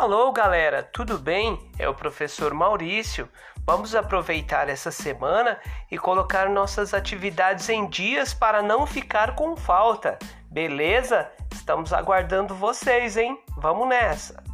Alô, galera, tudo bem? É o professor Maurício. Vamos aproveitar essa semana e colocar nossas atividades em dias para não ficar com falta. Beleza? Estamos aguardando vocês, hein? Vamos nessa!